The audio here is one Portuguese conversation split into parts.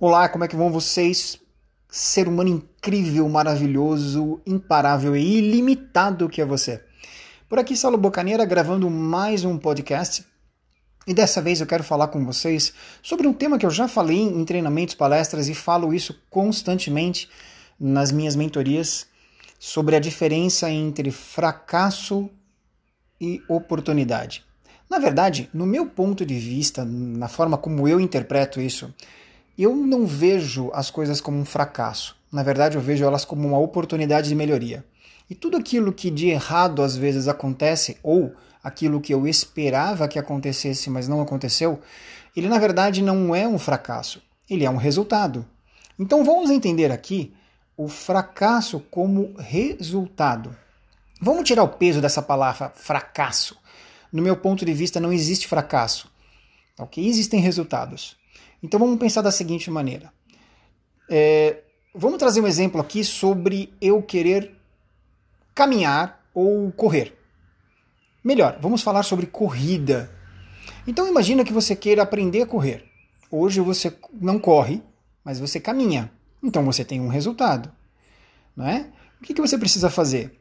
Olá, como é que vão vocês? Ser humano incrível, maravilhoso, imparável e ilimitado que é você. Por aqui, Saulo Bocaneira, gravando mais um podcast. E dessa vez eu quero falar com vocês sobre um tema que eu já falei em treinamentos, palestras e falo isso constantemente nas minhas mentorias, sobre a diferença entre fracasso e oportunidade. Na verdade, no meu ponto de vista, na forma como eu interpreto isso, eu não vejo as coisas como um fracasso. Na verdade, eu vejo elas como uma oportunidade de melhoria. E tudo aquilo que de errado às vezes acontece, ou aquilo que eu esperava que acontecesse, mas não aconteceu, ele na verdade não é um fracasso, ele é um resultado. Então vamos entender aqui o fracasso como resultado. Vamos tirar o peso dessa palavra fracasso. No meu ponto de vista, não existe fracasso. Ok? Existem resultados. Então vamos pensar da seguinte maneira. É, vamos trazer um exemplo aqui sobre eu querer caminhar ou correr. Melhor, vamos falar sobre corrida. Então imagina que você queira aprender a correr. Hoje você não corre, mas você caminha. Então você tem um resultado. Não é? O que, que você precisa fazer?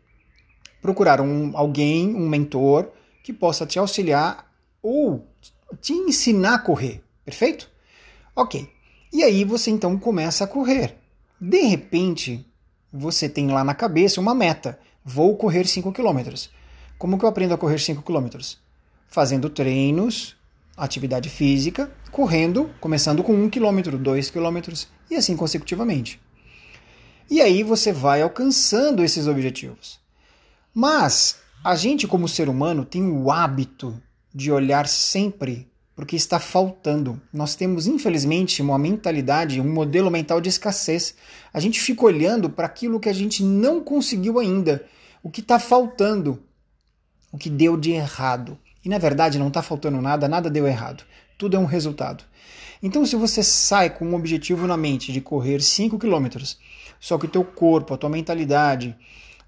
Procurar um, alguém, um mentor, que possa te auxiliar ou te ensinar a correr. Perfeito? Ok. E aí você então começa a correr. De repente, você tem lá na cabeça uma meta. Vou correr 5 km. Como que eu aprendo a correr 5 km? Fazendo treinos, atividade física, correndo, começando com 1 km, 2 km e assim consecutivamente. E aí você vai alcançando esses objetivos. Mas a gente, como ser humano, tem o hábito de olhar sempre porque está faltando. Nós temos, infelizmente, uma mentalidade, um modelo mental de escassez. A gente fica olhando para aquilo que a gente não conseguiu ainda, o que está faltando, o que deu de errado. E na verdade não está faltando nada, nada deu errado. Tudo é um resultado. Então, se você sai com um objetivo na mente de correr 5 km, só que o teu corpo, a tua mentalidade,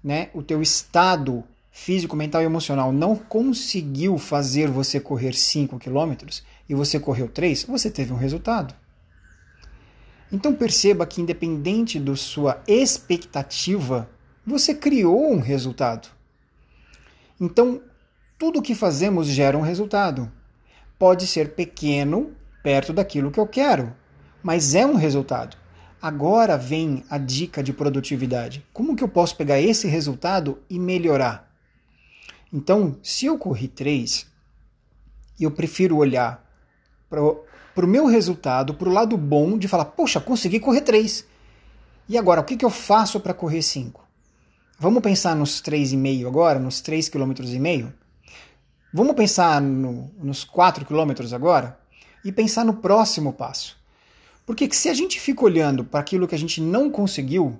né, o teu estado físico, mental e emocional não conseguiu fazer você correr 5 quilômetros e você correu 3, você teve um resultado. Então perceba que independente da sua expectativa, você criou um resultado. Então, tudo o que fazemos gera um resultado. Pode ser pequeno, perto daquilo que eu quero, mas é um resultado. Agora vem a dica de produtividade. Como que eu posso pegar esse resultado e melhorar? Então, se eu corri 3, eu prefiro olhar para o meu resultado, para o lado bom de falar, poxa, consegui correr 3. E agora, o que, que eu faço para correr 5? Vamos pensar nos 3,5 agora, nos 3,5 km? Vamos pensar no, nos 4 km agora? E pensar no próximo passo. Porque se a gente fica olhando para aquilo que a gente não conseguiu,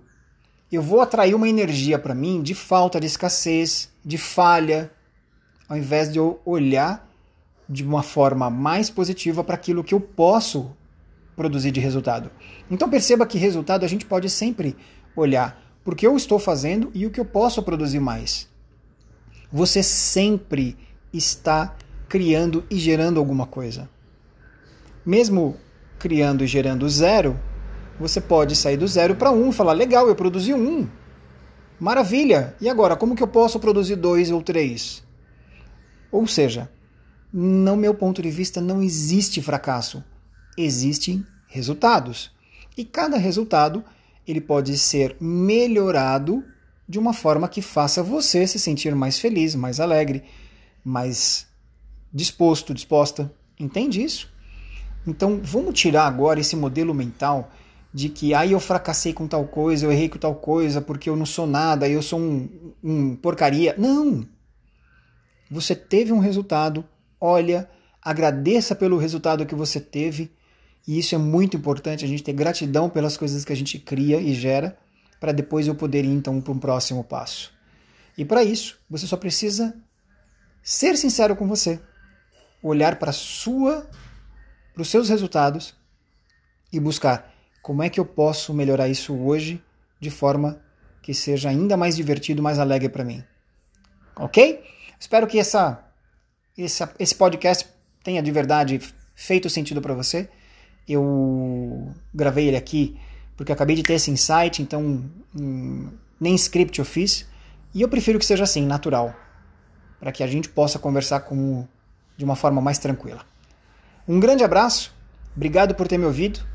eu vou atrair uma energia para mim de falta, de escassez, de falha, ao invés de eu olhar de uma forma mais positiva para aquilo que eu posso produzir de resultado. Então perceba que resultado a gente pode sempre olhar porque eu estou fazendo e o que eu posso produzir mais. Você sempre está criando e gerando alguma coisa. Mesmo criando e gerando zero, você pode sair do zero para um e falar: legal, eu produzi um. Maravilha! E agora, como que eu posso produzir dois ou três? Ou seja, no meu ponto de vista, não existe fracasso. Existem resultados. E cada resultado ele pode ser melhorado de uma forma que faça você se sentir mais feliz, mais alegre, mais disposto, disposta. Entende isso? Então vamos tirar agora esse modelo mental de que aí ah, eu fracassei com tal coisa, eu errei com tal coisa, porque eu não sou nada, eu sou um, um porcaria. Não! Você teve um resultado, olha, agradeça pelo resultado que você teve, e isso é muito importante, a gente ter gratidão pelas coisas que a gente cria e gera, para depois eu poder ir então para um próximo passo. E para isso, você só precisa ser sincero com você, olhar para sua para os seus resultados e buscar como é que eu posso melhorar isso hoje de forma que seja ainda mais divertido, mais alegre para mim. Ok? Espero que essa, esse, esse podcast tenha de verdade feito sentido para você. Eu gravei ele aqui porque acabei de ter esse insight, então hum, nem script eu fiz. E eu prefiro que seja assim, natural, para que a gente possa conversar com, de uma forma mais tranquila. Um grande abraço, obrigado por ter me ouvido